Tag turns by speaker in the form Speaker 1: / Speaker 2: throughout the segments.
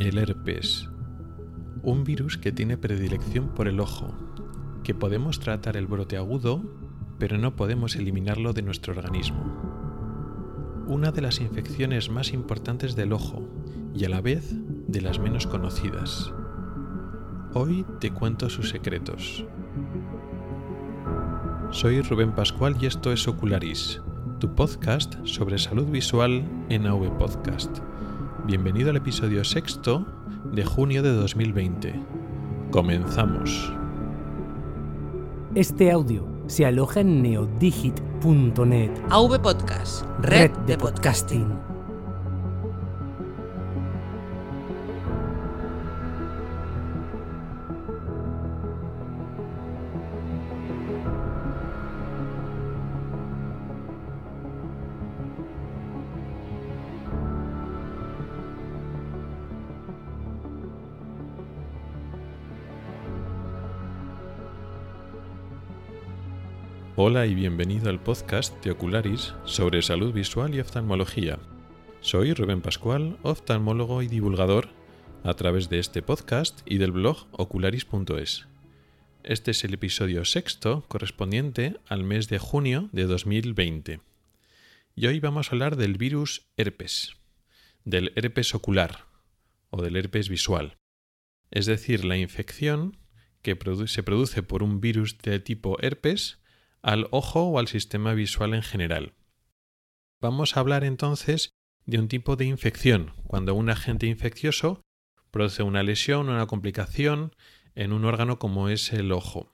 Speaker 1: El herpes. Un virus que tiene predilección por el ojo, que podemos tratar el brote agudo, pero no podemos eliminarlo de nuestro organismo. Una de las infecciones más importantes del ojo y a la vez de las menos conocidas. Hoy te cuento sus secretos. Soy Rubén Pascual y esto es Ocularis, tu podcast sobre salud visual en AV Podcast. Bienvenido al episodio sexto de junio de 2020. Comenzamos.
Speaker 2: Este audio se aloja en neodigit.net,
Speaker 3: AV Podcast,
Speaker 2: red de podcasting.
Speaker 1: Hola y bienvenido al podcast de Ocularis sobre salud visual y oftalmología. Soy Rubén Pascual, oftalmólogo y divulgador a través de este podcast y del blog ocularis.es. Este es el episodio sexto correspondiente al mes de junio de 2020. Y hoy vamos a hablar del virus herpes, del herpes ocular o del herpes visual, es decir, la infección que se produce por un virus de tipo herpes al ojo o al sistema visual en general. Vamos a hablar entonces de un tipo de infección, cuando un agente infeccioso produce una lesión o una complicación en un órgano como es el ojo.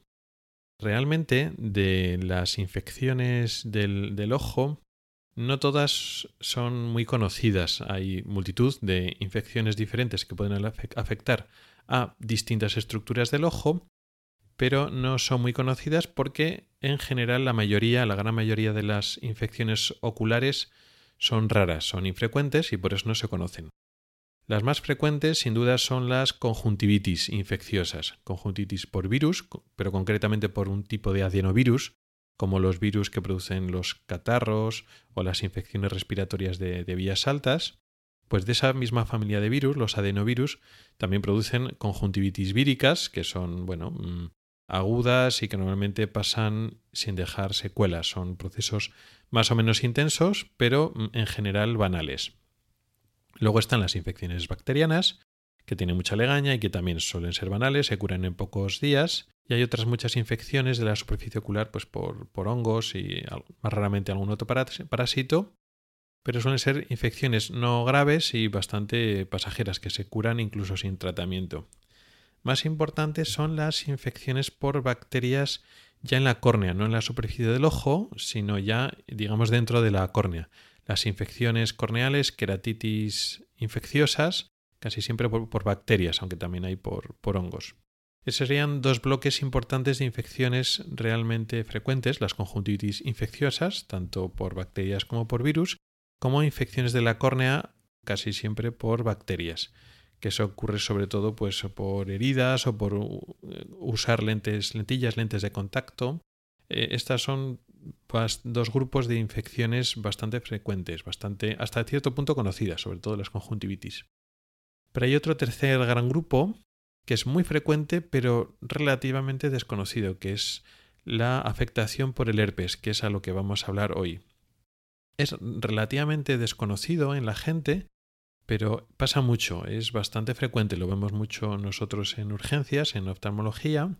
Speaker 1: Realmente de las infecciones del, ojo, no todas son muy conocidas. Hay multitud de infecciones diferentes que pueden afectar a distintas estructuras del ojo pero no son muy conocidas porque en general la mayoría, la gran mayoría de las infecciones oculares son raras, son infrecuentes y por eso no se conocen. Las más frecuentes sin duda son las conjuntivitis infecciosas, conjuntivitis por virus, pero concretamente por un tipo de adenovirus, como los virus que producen los catarros o las infecciones respiratorias de, de vías altas, pues de esa misma familia de virus, los adenovirus, también producen conjuntivitis víricas, que son, bueno, mm, agudas y que normalmente pasan sin dejar secuelas. Son procesos más o menos intensos, pero mm, en general banales. Luego están las infecciones bacterianas, que tienen mucha legaña y que también suelen ser banales, se curan en pocos días. Y hay otras muchas infecciones de la superficie ocular pues por, por hongos y más raramente algún otro parásito, pero suelen ser infecciones no graves y bastante pasajeras que se curan incluso sin tratamiento. Más importantes son las infecciones por bacterias ya en la córnea, no en la superficie del ojo, sino ya, digamos, dentro de la córnea. Las infecciones corneales, queratitis infecciosas, casi siempre por, bacterias, aunque también hay por, por hongos. Esos serían dos bloques importantes de infecciones realmente frecuentes, las conjuntivitis infecciosas, tanto por bacterias como por virus, como infecciones de la córnea, casi siempre por bacterias que eso ocurre sobre todo pues por heridas o por usar lentes, lentillas, lentes de contacto. Eh, estas son pues, dos grupos de infecciones bastante frecuentes, bastante hasta cierto punto conocidas, sobre todo las conjuntivitis. Pero hay otro tercer gran grupo que es muy frecuente pero relativamente desconocido, que es la afectación por el herpes, que es a lo que vamos a hablar hoy. Es relativamente desconocido en la gente pero pasa mucho, es bastante frecuente, lo vemos mucho nosotros en urgencias, en oftalmología,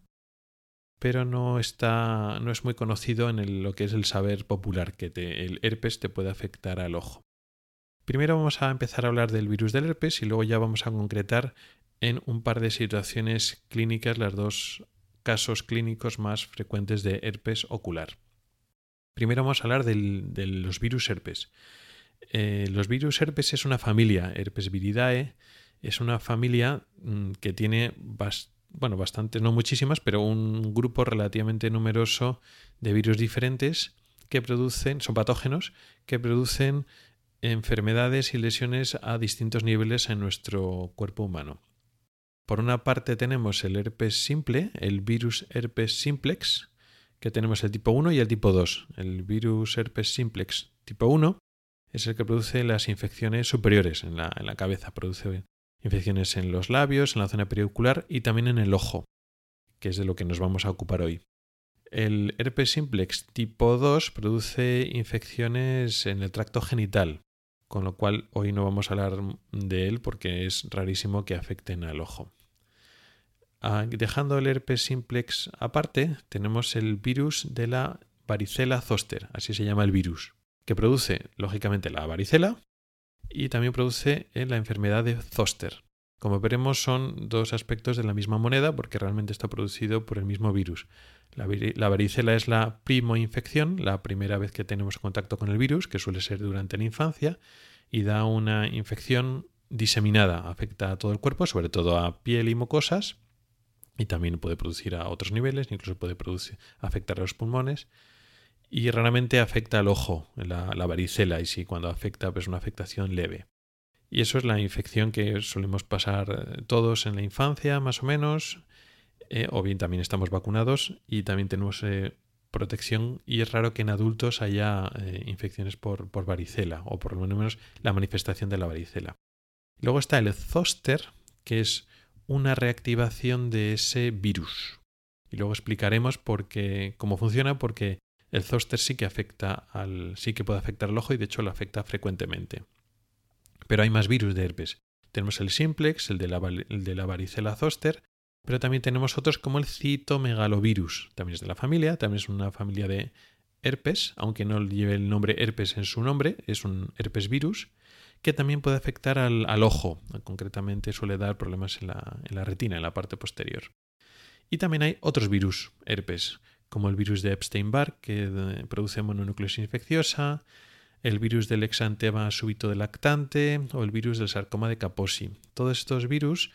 Speaker 1: pero no está, no es muy conocido en lo que es el saber popular que el herpes te puede afectar al ojo. Primero vamos a empezar a hablar del virus del herpes y luego ya vamos a concretar en un par de situaciones clínicas los dos casos clínicos más frecuentes de herpes ocular. Primero vamos a hablar de los virus herpes. Eh, los virus herpes es una familia, herpes viridae, es una familia mm, que tiene bueno, bastantes, no muchísimas, pero un grupo relativamente numeroso de virus diferentes que producen, son patógenos, que producen enfermedades y lesiones a distintos niveles en nuestro cuerpo humano. Por una parte tenemos el herpes simple, el virus herpes simplex, que tenemos el tipo 1 y el tipo 2. El virus herpes simplex tipo 1 es el que produce las infecciones superiores en la, cabeza, produce infecciones en los labios, en la zona periocular y también en el ojo, que es de lo que nos vamos a ocupar hoy. El herpes simplex tipo 2 produce infecciones en el tracto genital, con lo cual hoy no vamos a hablar de él porque es rarísimo que afecten al ojo. Ah, dejando el herpes simplex aparte, tenemos el virus de la varicela zoster, así se llama el virus, que produce lógicamente la varicela y también produce la enfermedad de zoster. Como veremos son dos aspectos de la misma moneda porque realmente está producido por el mismo virus. La, varicela es la primoinfección, la primera vez que tenemos contacto con el virus, que suele ser durante la infancia, y da una infección diseminada, afecta a todo el cuerpo, sobre todo a piel y mucosas, y también puede producir a otros niveles, incluso puede producir, afectar a los pulmones, y raramente afecta al ojo, la, la varicela, y si cuando afecta, pues una afectación leve. Y eso es la infección que solemos pasar eh, todos en la infancia, más o menos, eh, o bien también estamos vacunados y también tenemos eh, protección y es raro que en adultos haya infecciones por, por, varicela o por lo menos la manifestación de la varicela. Luego está el zoster, que es una reactivación de ese virus. Y luego explicaremos por qué, cómo funciona, porque el zoster sí que afecta al, sí que puede afectar al ojo y de hecho lo afecta frecuentemente. Pero hay más virus de herpes. Tenemos el simplex, el de la, el de la varicela zoster, pero también tenemos otros como el citomegalovirus. También es de la familia, también es una familia de herpes, aunque no lleve el nombre herpes en su nombre, es un herpes virus que también puede afectar al, ojo. Concretamente suele dar problemas en la, en la retina, en la parte posterior. Y también hay otros virus herpes, como el virus de Epstein-Barr, que eh, produce mononucleosis infecciosa, el virus del exantema súbito de lactante o el virus del sarcoma de Kaposi. Todos estos virus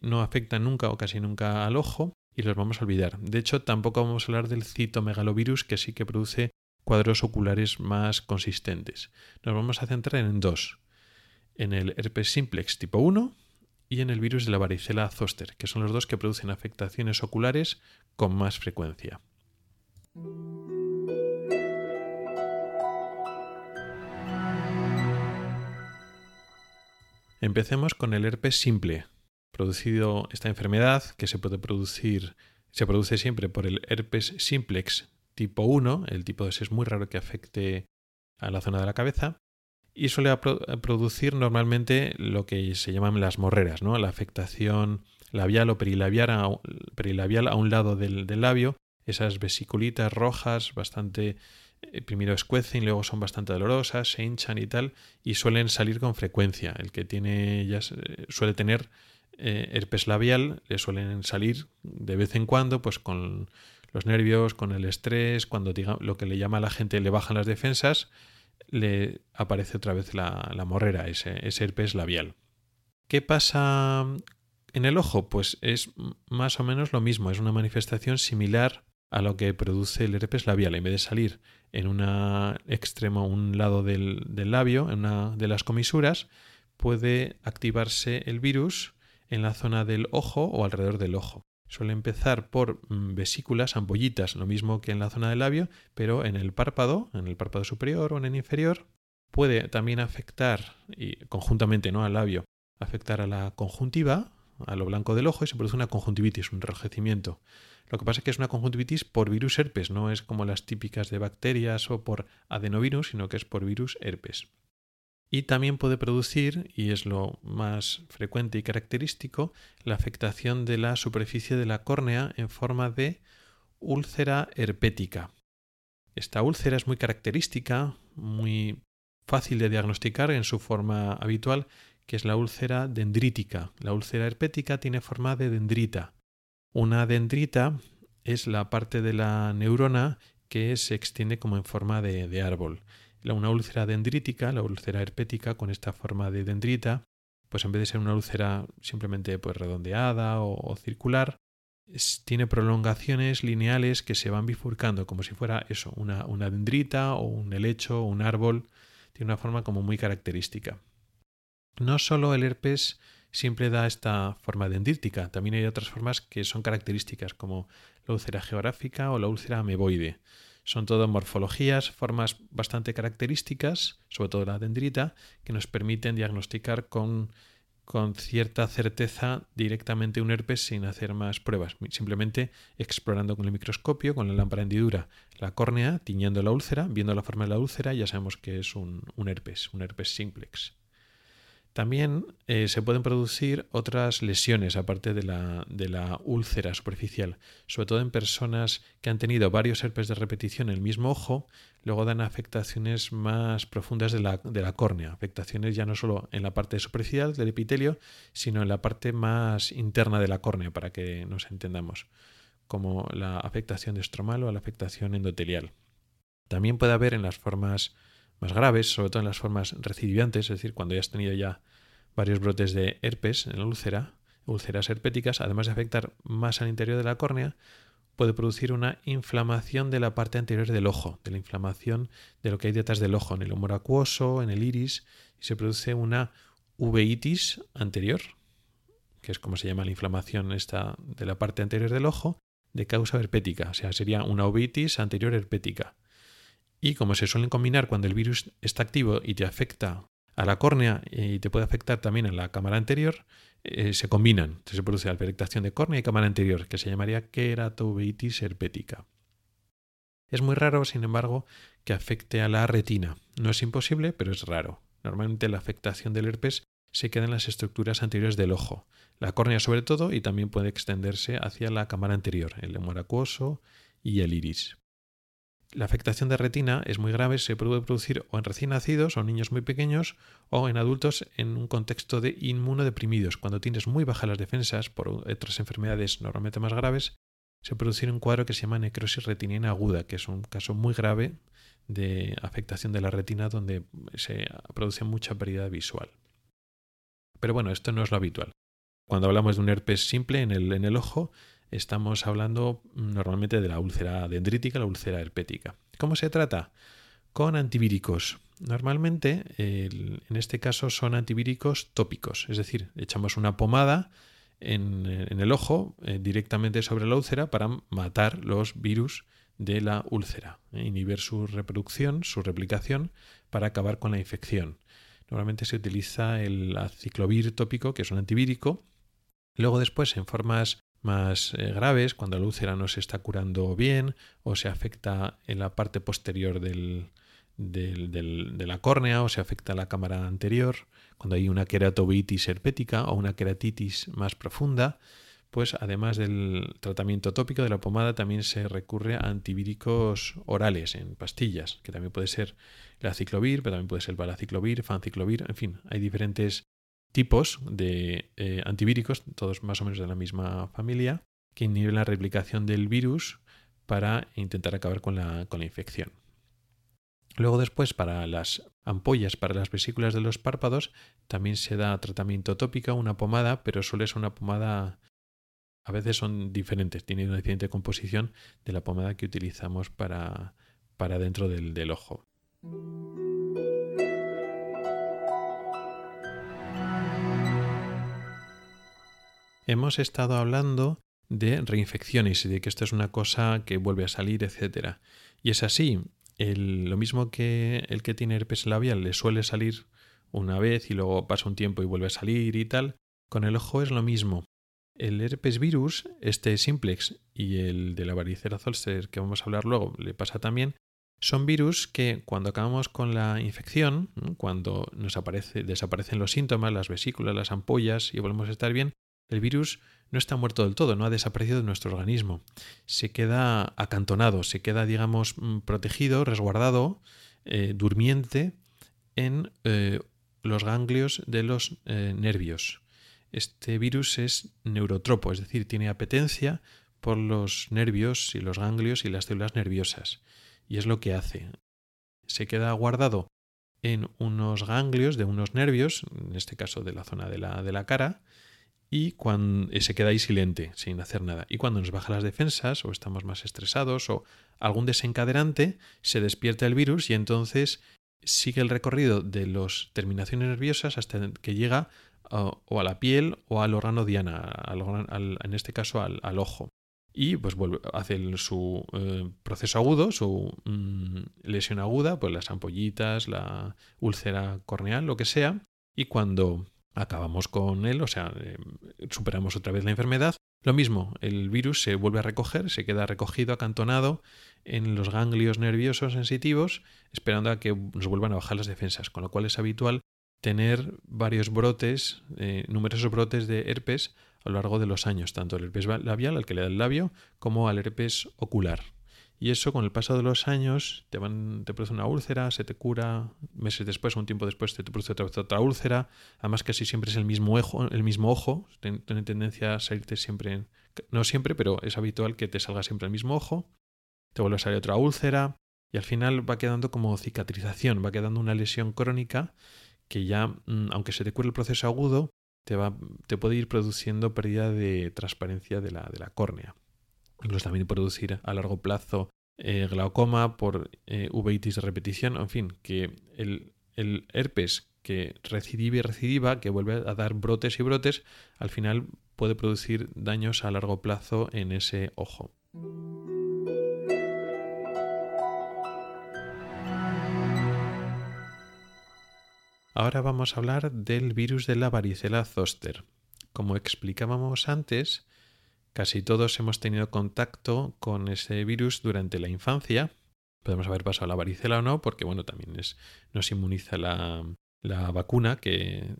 Speaker 1: no afectan nunca o casi nunca al ojo y los vamos a olvidar. De hecho, tampoco vamos a hablar del citomegalovirus que sí que produce cuadros oculares más consistentes. Nos vamos a centrar en dos, en el herpes simplex tipo 1 y en el virus de la varicela zoster, que son los dos que producen afectaciones oculares con más frecuencia. Empecemos con el herpes simple, producido esta enfermedad, que se puede producir, se produce siempre por el herpes simplex tipo 1, el tipo 2 es muy raro que afecte a la zona de la cabeza, y suele producir normalmente lo que se llaman las morreras, ¿no? la afectación labial o perilabial a, un lado del, labio, esas vesiculitas rojas bastante eh, primero escuecen y luego son bastante dolorosas, se hinchan y tal, y suelen salir con frecuencia. El que tiene ya suele tener eh, herpes labial le suelen salir de vez en cuando, pues con los nervios, con el estrés, cuando diga, lo que le llama a la gente le bajan las defensas, le aparece otra vez la, morrera, ese, ese, herpes labial. ¿Qué pasa en el ojo? Pues es más o menos lo mismo, es una manifestación similar a lo que produce el herpes labial. En vez de salir en un extremo, un lado del, labio, en una de las comisuras, puede activarse el virus en la zona del ojo o alrededor del ojo. Suele empezar por mm, vesículas, ampollitas, lo mismo que en la zona del labio, pero en el párpado, en el párpado superior o en el inferior. Puede también afectar, y conjuntamente no al labio, afectar a la conjuntiva, a lo blanco del ojo, y se produce una conjuntivitis, un enrojecimiento. Lo que pasa es que es una conjuntivitis por virus herpes, no es como las típicas de bacterias o por adenovirus, sino que es por virus herpes y también puede producir, y es lo más frecuente y característico, la afectación de la superficie de la córnea en forma de úlcera herpética. Esta úlcera es muy característica, muy fácil de diagnosticar en su forma habitual, que es la úlcera dendrítica. La úlcera herpética tiene forma de dendrita. Una dendrita es la parte de la neurona que se extiende como en forma de, árbol una úlcera dendrítica, la úlcera herpética con esta forma de dendrita, pues en vez de ser una úlcera simplemente pues redondeada o, circular, tiene prolongaciones lineales que se van bifurcando como si fuera eso, una, una dendrita o un helecho o un árbol, tiene una forma como muy característica. No solo el herpes siempre da esta forma dendrítica, también hay otras formas que son características como la úlcera geográfica o la úlcera ameboide. Son todo morfologías, formas bastante características, sobre todo la dendrita, que nos permiten diagnosticar con con cierta certeza directamente un herpes sin hacer más pruebas, simplemente explorando con el microscopio, con la lámpara hendidura, la córnea, tiñendo la úlcera, viendo la forma de la úlcera, ya sabemos que es un, un herpes, un herpes simplex. También eh, se pueden producir otras lesiones aparte de la, de la, úlcera superficial, sobre todo en personas que han tenido varios herpes de repetición en el mismo ojo, luego dan afectaciones más profundas de la, de la córnea, afectaciones ya no solo en la parte superficial del epitelio, sino en la parte más interna de la córnea, para que nos entendamos, como la afectación de estromal o la afectación endotelial. También puede haber en las formas más graves, sobre todo en las formas recidivantes, es decir, cuando ya has tenido ya varios brotes de herpes en la úlcera, úlceras herpéticas, además de afectar más al interior de la córnea, puede producir una inflamación de la parte anterior del ojo, de la inflamación de lo que hay detrás del ojo, en el humor acuoso, en el iris, y se produce una uveitis anterior, que es como se llama la inflamación esta de la parte anterior del ojo, de causa herpética, o sea, sería una uveitis anterior herpética. Y como se suelen combinar cuando el virus está activo y te afecta a la córnea y te puede afectar también en la cámara anterior, eh, se combinan. Se produce la afectación de córnea y cámara anterior, que se llamaría queratoveitis herpética. Es muy raro, sin embargo, que afecte a la retina. No es imposible, pero es raro. Normalmente la afectación del herpes se queda en las estructuras anteriores del ojo, la córnea sobre todo, y también puede extenderse hacia la cámara anterior, el lemur acuoso y el iris. La afectación de retina es muy grave, se puede producir o en recién nacidos o en niños muy pequeños o en adultos en un contexto de inmunodeprimidos. Cuando tienes muy bajas las defensas por otras enfermedades normalmente más graves, se produce un cuadro que se llama necrosis retiniana aguda, que es un caso muy grave de afectación de la retina donde se produce mucha pérdida visual. Pero bueno, esto no es lo habitual. Cuando hablamos de un herpes simple en el, en el ojo, estamos hablando normalmente de la úlcera dendrítica, la úlcera herpética. ¿Cómo se trata? Con antivíricos. Normalmente, en este caso, son antivíricos tópicos, es decir, echamos una pomada en, el ojo eh, directamente sobre la úlcera para matar los virus de la úlcera, eh, inhibir su reproducción, su replicación, para acabar con la infección. Normalmente se utiliza el aciclovir tópico, que es un antivírico. Luego después, en formas más eh, graves, cuando la úlcera no se está curando bien o se afecta en la parte posterior del, de la córnea o se afecta la cámara anterior, cuando hay una queratovitis herpética o una queratitis más profunda, pues además del tratamiento tópico de la pomada también se recurre a antivíricos orales en pastillas, que también puede ser el aciclovir, pero también puede ser el balaciclovir, fanciclovir, en fin, hay diferentes tipos de eh, antivíricos, todos más o menos de la misma familia, que inhiben la replicación del virus para intentar acabar con la, con la infección. Luego después para las ampollas, para las vesículas de los párpados, también se da tratamiento tópico, una pomada, pero suele ser una pomada, a veces son diferentes, tienen una diferente composición de la pomada que utilizamos para, para dentro del, del ojo. Hemos estado hablando de reinfecciones y de que esto es una cosa que vuelve a salir, etc. Y es así, lo mismo que el que tiene herpes labial le suele salir una vez y luego pasa un tiempo y vuelve a salir y tal, con el ojo es lo mismo. El herpes virus, este simplex y el de la varicela zoster que vamos a hablar luego, le pasa también, son virus que cuando acabamos con la infección, cuando nos aparece, desaparecen los síntomas, las vesículas, las ampollas y volvemos a estar bien, el virus no está muerto del todo, no ha desaparecido de nuestro organismo. Se queda acantonado, se queda, digamos, mm, protegido, resguardado, eh, durmiente en eh, los ganglios de los eh, nervios. Este virus es neurotropo, es decir, tiene apetencia por los nervios y los ganglios y las células nerviosas. Y es lo que hace. Se queda guardado en unos ganglios de unos nervios, en este caso de la zona de la, de la cara, y cuando se queda ahí silente, sin hacer nada. Y cuando nos baja las defensas o estamos más estresados o algún desencadenante, se despierta el virus y entonces sigue el recorrido de las terminaciones nerviosas hasta que llega o a la piel o al órgano diana, en este caso al, ojo. Y pues vuelve, hace su eh, proceso agudo, su mm, lesión aguda, pues las ampollitas, la úlcera corneal, lo que sea. Y cuando acabamos con él, o sea, eh, superamos otra vez la enfermedad. Lo mismo, el virus se vuelve a recoger, se queda recogido, acantonado en los ganglios nerviosos sensitivos, esperando a que nos vuelvan a bajar las defensas, con lo cual es habitual tener varios brotes, eh, numerosos brotes de herpes a lo largo de los años, tanto el herpes labial, al que le da el labio, como al herpes ocular. Y eso con el paso de los años te, produce una úlcera, se te cura, meses después un tiempo después te, produce otra, otra úlcera, además casi siempre es el mismo ojo, el mismo ojo, tiene tendencia a salirte siempre, no siempre, pero es habitual que te salga siempre el mismo ojo, te vuelve a salir otra úlcera y al final va quedando como cicatrización, va quedando una lesión crónica que ya, mm, aunque se te cure el proceso agudo, te, va, te puede ir produciendo pérdida de transparencia de la, de la córnea. Incluso también producir a largo plazo eh, glaucoma por eh, de repetición, en fin, que el, el herpes que recidiva y recidiva, que vuelve a dar brotes y brotes, al final puede producir daños a largo plazo en ese ojo. Ahora vamos a hablar del virus de la varicela zoster. Como explicábamos antes, Casi todos hemos tenido contacto con ese virus durante la infancia. Podemos haber pasado la varicela o no, porque bueno, también es, nos inmuniza la, vacuna que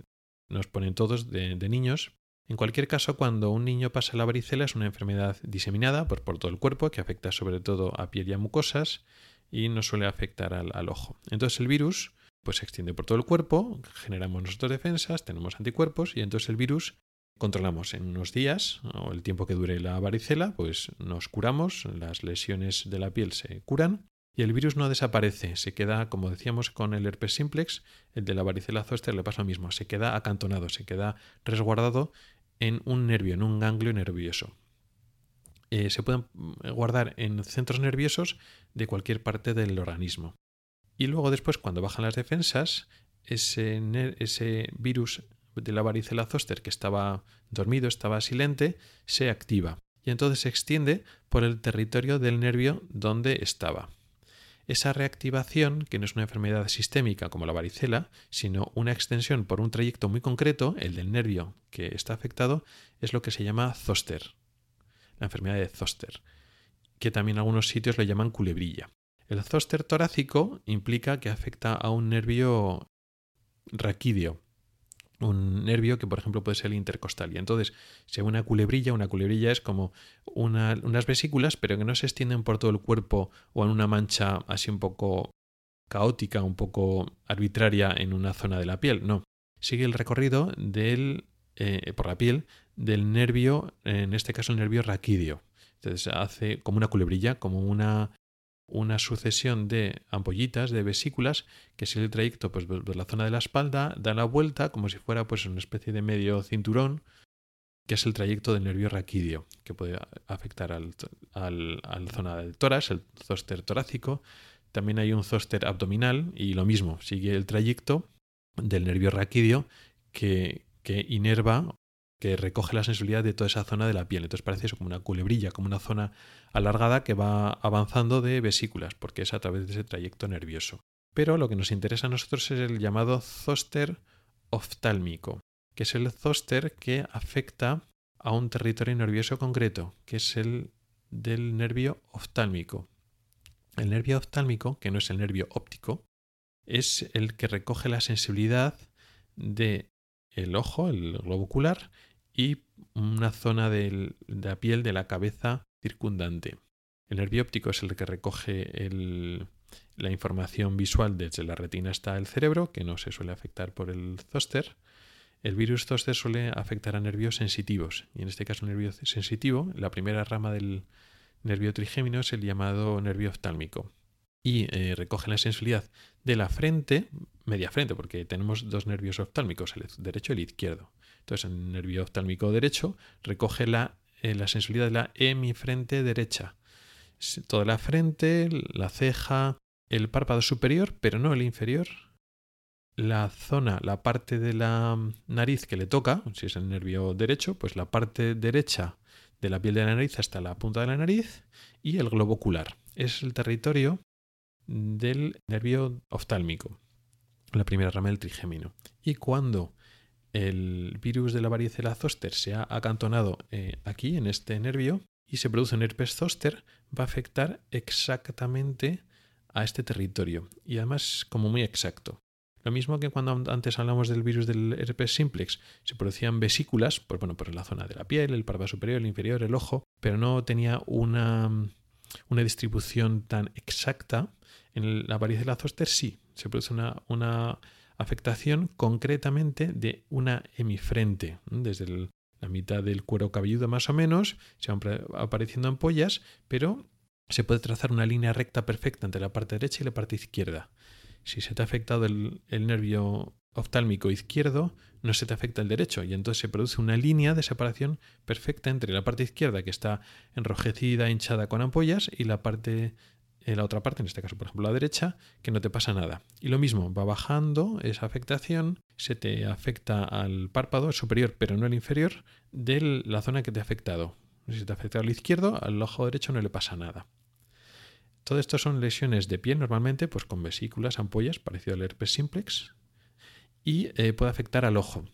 Speaker 1: nos ponen todos de, niños. En cualquier caso, cuando un niño pasa la varicela es una enfermedad diseminada por, por todo el cuerpo que afecta sobre todo a piel y a mucosas y no suele afectar al, al ojo. Entonces el virus pues se extiende por todo el cuerpo, generamos nosotros defensas, tenemos anticuerpos y entonces el virus controlamos en unos días o el tiempo que dure la varicela, pues nos curamos, las lesiones de la piel se curan y el virus no desaparece, se queda, como decíamos con el herpes simplex, el de la varicela zoster le pasa lo mismo, se queda acantonado, se queda resguardado en un nervio, en un ganglio nervioso. Eh, se pueden guardar en centros nerviosos de cualquier parte del organismo. Y luego después, cuando bajan las defensas, ese, ese virus de la varicela zoster que estaba dormido, estaba silente, se activa y entonces se extiende por el territorio del nervio donde estaba. Esa reactivación, que no es una enfermedad sistémica como la varicela, sino una extensión por un trayecto muy concreto, el del nervio que está afectado, es lo que se llama zoster, la enfermedad de zoster, que también en algunos sitios lo llaman culebrilla. El zoster torácico implica que afecta a un nervio raquídeo, un nervio que por ejemplo puede ser el intercostal. Y entonces se una culebrilla una culebrilla es como unas vesículas pero que no se extienden por todo el cuerpo o en una mancha así un poco caótica un poco arbitraria en una zona de la piel. No sigue el recorrido del eh, por la piel del nervio en este caso el nervio raquídeo. Entonces hace como una culebrilla como una una sucesión de ampollitas, de vesículas, que si el trayecto pues, por la zona de la espalda, da la vuelta como si fuera pues, una especie de medio cinturón, que es el trayecto del nervio raquídeo, que puede afectar al, al, a la zona del tórax, el zóster torácico. También hay un zóster abdominal y lo mismo, sigue el trayecto del nervio raquídeo que, que inerva que recoge la sensibilidad de toda esa zona de la piel. Entonces parece eso como una culebrilla, como una zona alargada que va avanzando de vesículas, porque es a través de ese trayecto nervioso. Pero lo que nos interesa a nosotros es el llamado zóster oftálmico, que es el zóster que afecta a un territorio nervioso concreto, que es el del nervio oftálmico. El nervio oftálmico, que no es el nervio óptico, es el que recoge la sensibilidad de el ojo, el globo ocular, y una zona de la piel de la cabeza circundante. El nervio óptico es el que recoge la información visual desde la retina hasta el cerebro, que no se suele afectar por el zóster. El virus zóster suele afectar a nervios sensitivos, y en este caso el nervio sensitivo, la primera rama del nervio trigémino es el llamado nervio oftálmico. Y eh, recoge la sensibilidad de la frente, media frente, porque tenemos dos nervios oftálmicos, el derecho y el izquierdo. Entonces, el nervio oftálmico derecho recoge la, eh, la sensibilidad de la hemifrente derecha. Toda la frente, la ceja, el párpado superior, pero no el inferior. La zona, la parte de la nariz que le toca, si es el nervio derecho, pues la parte derecha de la piel de la nariz hasta la punta de la nariz y el globo ocular. Es el territorio del nervio oftálmico, la primera rama del trigémino. Y cuando el virus de la varicela zoster se ha acantonado eh, aquí, en este nervio, y se produce un herpes zoster, va a afectar exactamente a este territorio. Y además como muy exacto. Lo mismo que cuando antes hablamos del virus del herpes simplex, se producían vesículas, pues bueno, por la zona de la piel, el párpado superior, el inferior, el ojo, pero no tenía una, una distribución tan exacta. En la varicela zoster sí, se produce una, una afectación concretamente de una hemifrente, desde la mitad del cuero cabelludo más o menos, se van apareciendo ampollas, pero se puede trazar una línea recta perfecta entre la parte derecha y la parte izquierda. Si se te ha afectado el, nervio oftálmico izquierdo, no se te afecta el derecho y entonces se produce una línea de separación perfecta entre la parte izquierda que está enrojecida, hinchada con ampollas y la parte eh, la otra parte, en este caso por ejemplo la derecha, que no te pasa nada. Y lo mismo, va bajando esa afectación, se te afecta al párpado superior pero no al inferior de la zona que te ha afectado. Si te ha afectado al izquierdo, al ojo derecho no le pasa nada. Todo esto son lesiones de piel normalmente, pues con vesículas, ampollas, parecido al herpes simplex, y eh, puede afectar al ojo.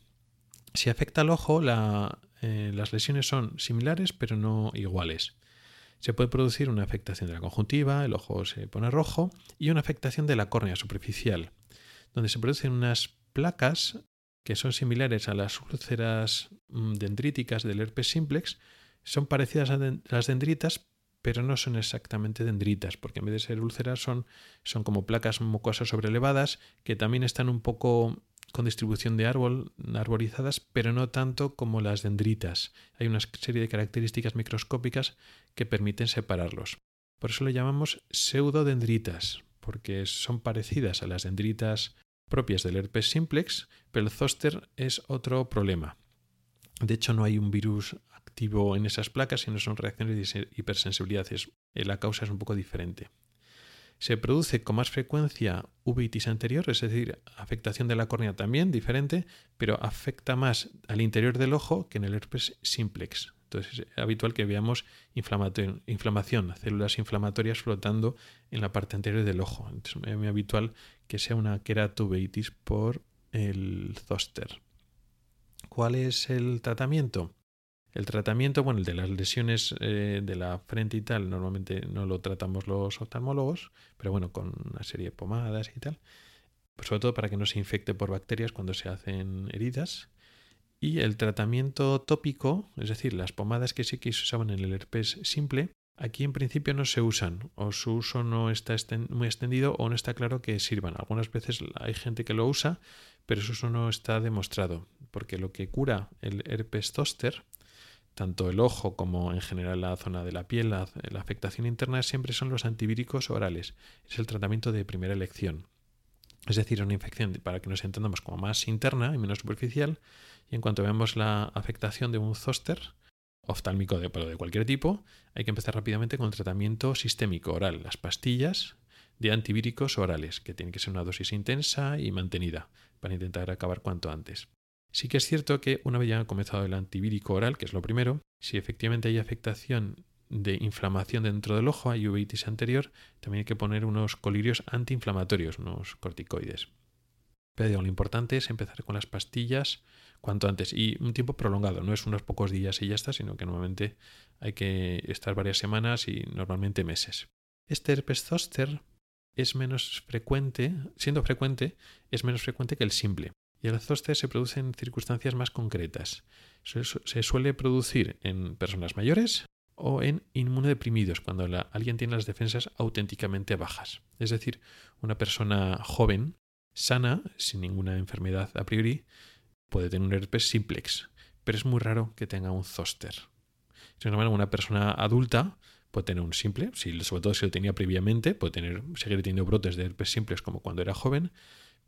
Speaker 1: Si afecta al ojo, eh, las lesiones son similares pero no iguales. Se puede producir una afectación de la conjuntiva, el ojo se pone rojo, y una afectación de la córnea superficial, donde se producen unas placas que son similares a las úlceras mm, dendríticas del herpes simplex, son parecidas a las dendritas, pero no son exactamente dendritas, porque en vez de ser úlceras son, son como placas mucosas sobrelevadas que también están un poco con distribución de árbol, arborizadas, pero no tanto como las dendritas. Hay una serie de características microscópicas que permiten separarlos. Por eso le llamamos pseudodendritas, porque son parecidas a las dendritas propias del herpes simplex, pero el zoster es otro problema. De hecho, no hay un virus activo en esas placas, sino son reacciones de hipersensibilidad. Eh, la causa es un poco diferente. Se produce con más frecuencia uveitis anterior, es decir, afectación de la córnea también diferente, pero afecta más al interior del ojo que en el herpes simplex. Entonces es habitual que veamos inflamación, células inflamatorias flotando en la parte anterior del ojo. es muy habitual que sea una queratuveitis por el zoster. ¿Cuál es el tratamiento? El tratamiento, bueno, el de las lesiones eh, de la frente y tal, normalmente no lo tratamos los oftalmólogos, pero bueno, con una serie de pomadas y tal, sobre todo para que no se infecte por bacterias cuando se hacen heridas. Y el tratamiento tópico, es decir, las pomadas que sí que se usaban en el herpes simple, aquí en principio no se usan, o su uso no está muy extendido o no está claro que sirvan. Algunas veces hay gente que lo usa, pero su uso no está demostrado, porque lo que cura el herpes zoster tanto el ojo como en general la zona de la piel, la, afectación interna siempre son los antivíricos orales. Es el tratamiento de primera elección. Es decir, una infección para que nos entendamos como más interna y menos superficial. Y en cuanto vemos la afectación de un zóster, oftálmico de, de cualquier tipo, hay que empezar rápidamente con el tratamiento sistémico oral, las pastillas de antivíricos orales, que tienen que ser una dosis intensa y mantenida para intentar acabar cuanto antes. Sí que es cierto que una vez ya comenzado el antivírico oral, que es lo primero, si efectivamente hay afectación de inflamación dentro del ojo, hay uveitis anterior, también hay que poner unos colirios antiinflamatorios, unos corticoides. Pero lo importante es empezar con las pastillas cuanto antes y un tiempo prolongado, no es unos pocos días y ya está, sino que normalmente hay que estar varias semanas y normalmente meses. Este herpes zoster es menos frecuente, siendo frecuente, es menos frecuente que el simple y el zoster se produce en circunstancias más concretas. Se suele producir en personas mayores o en inmunodeprimidos, cuando alguien tiene las defensas auténticamente bajas. Es decir, una persona joven, sana, sin ninguna enfermedad a priori, puede tener un herpes simplex, pero es muy raro que tenga un zoster. Sin embargo, una persona adulta puede tener un simple, sobre todo si lo tenía previamente, puede tener, seguir teniendo brotes de herpes simplex como cuando era joven,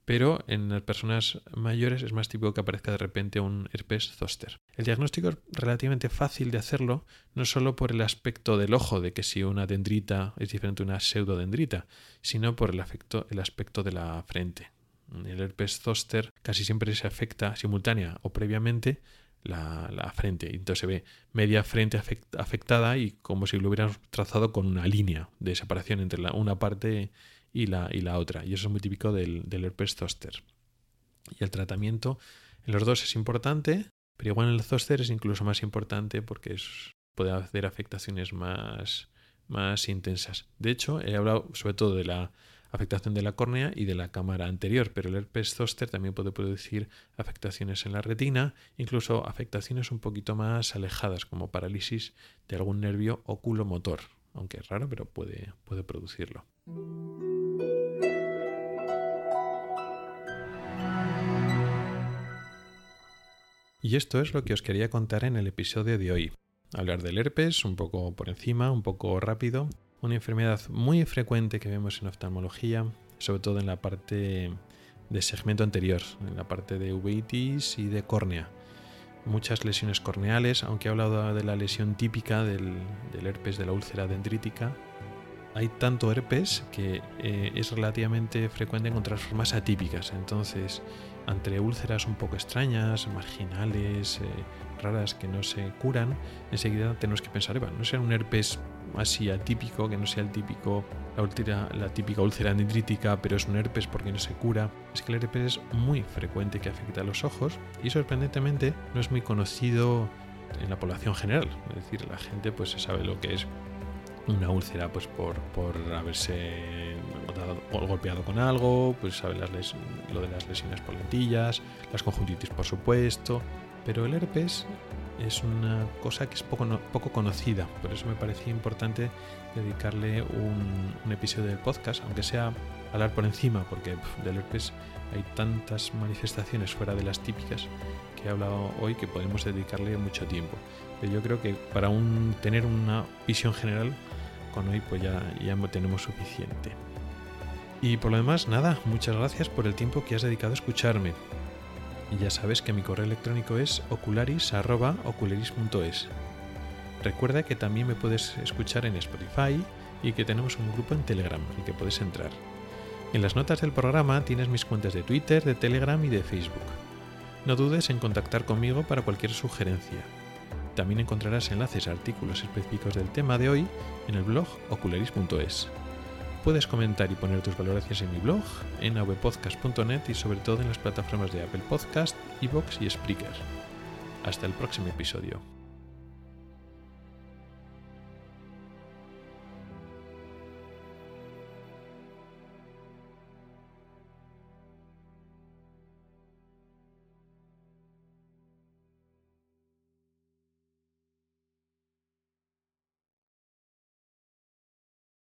Speaker 1: pero en las personas mayores es más típico que aparezca de repente un herpes zoster. El diagnóstico es relativamente fácil de hacerlo, no solo por el aspecto del ojo, de que si una dendrita es diferente a una pseudodendrita, sino por el, el aspecto de la frente. El herpes zoster casi siempre se afecta simultánea o previamente la, la, frente. Entonces se ve media frente afectada y como si lo hubieran trazado con una línea de separación entre una parte y la, y la otra. Y eso es muy típico del, herpes zoster. Y el tratamiento En los dos es importante, pero igual en el zóster es incluso más importante porque puede hacer afectaciones más, más intensas. De hecho, he hablado sobre todo de la afectación de la córnea y de la cámara anterior, pero el herpes zóster también puede producir afectaciones en la retina, incluso afectaciones un poquito más alejadas, como parálisis de algún nervio oculomotor, aunque es raro, pero puede, puede producirlo. Y esto es lo que os quería contar en el episodio de hoy. Hablar del herpes un poco por encima, un poco rápido, una enfermedad muy frecuente que vemos en oftalmología, sobre todo en la parte de segmento anterior, en la parte de uveitis y de córnea. Muchas lesiones corneales, aunque he hablado de la lesión típica del, herpes de la úlcera dendrítica, hay tanto herpes que eh, es relativamente frecuente encontrar formas atípicas. Entonces, entre úlceras un poco extrañas, marginales, eh, raras que no se curan, enseguida tenemos que pensar, no sea un herpes así atípico, que no sea el típico, la, la típica úlcera dendrítica, pero es un herpes porque no se cura. Es que el herpes es muy frecuente que afecta a los ojos y sorprendentemente no es muy conocido en la población general. Es decir, la gente pues se sabe lo que es una úlcera pues por, por haberse golpeado con algo, pues sabe las lo de las lesiones por lentillas, las conjuntivitis por supuesto, pero el herpes es una cosa que es poco, poco conocida, por eso me parecía importante dedicarle un, episodio del podcast, aunque sea hablar por encima, porque del herpes hay tantas manifestaciones fuera de las típicas que he hablado hoy que podemos dedicarle mucho tiempo. Pero yo creo que para un, tener una visión general con hoy pues ya, ya tenemos suficiente. Y por lo demás, nada, muchas gracias por el tiempo que has dedicado a escucharme. Ya sabes que mi correo electrónico es ocularis.ocularis.es. Recuerda que también me puedes escuchar en Spotify y que tenemos un grupo en Telegram y que puedes entrar. En las notas del programa tienes mis cuentas de Twitter, de Telegram y de Facebook. No dudes en contactar conmigo para cualquier sugerencia. También encontrarás enlaces a artículos específicos del tema de hoy en el blog ocularis.es. Puedes comentar y poner tus valoraciones en mi blog, en avpodcast.net y sobre todo en las plataformas de Apple Podcast, Evox y Spreaker. Hasta el próximo episodio.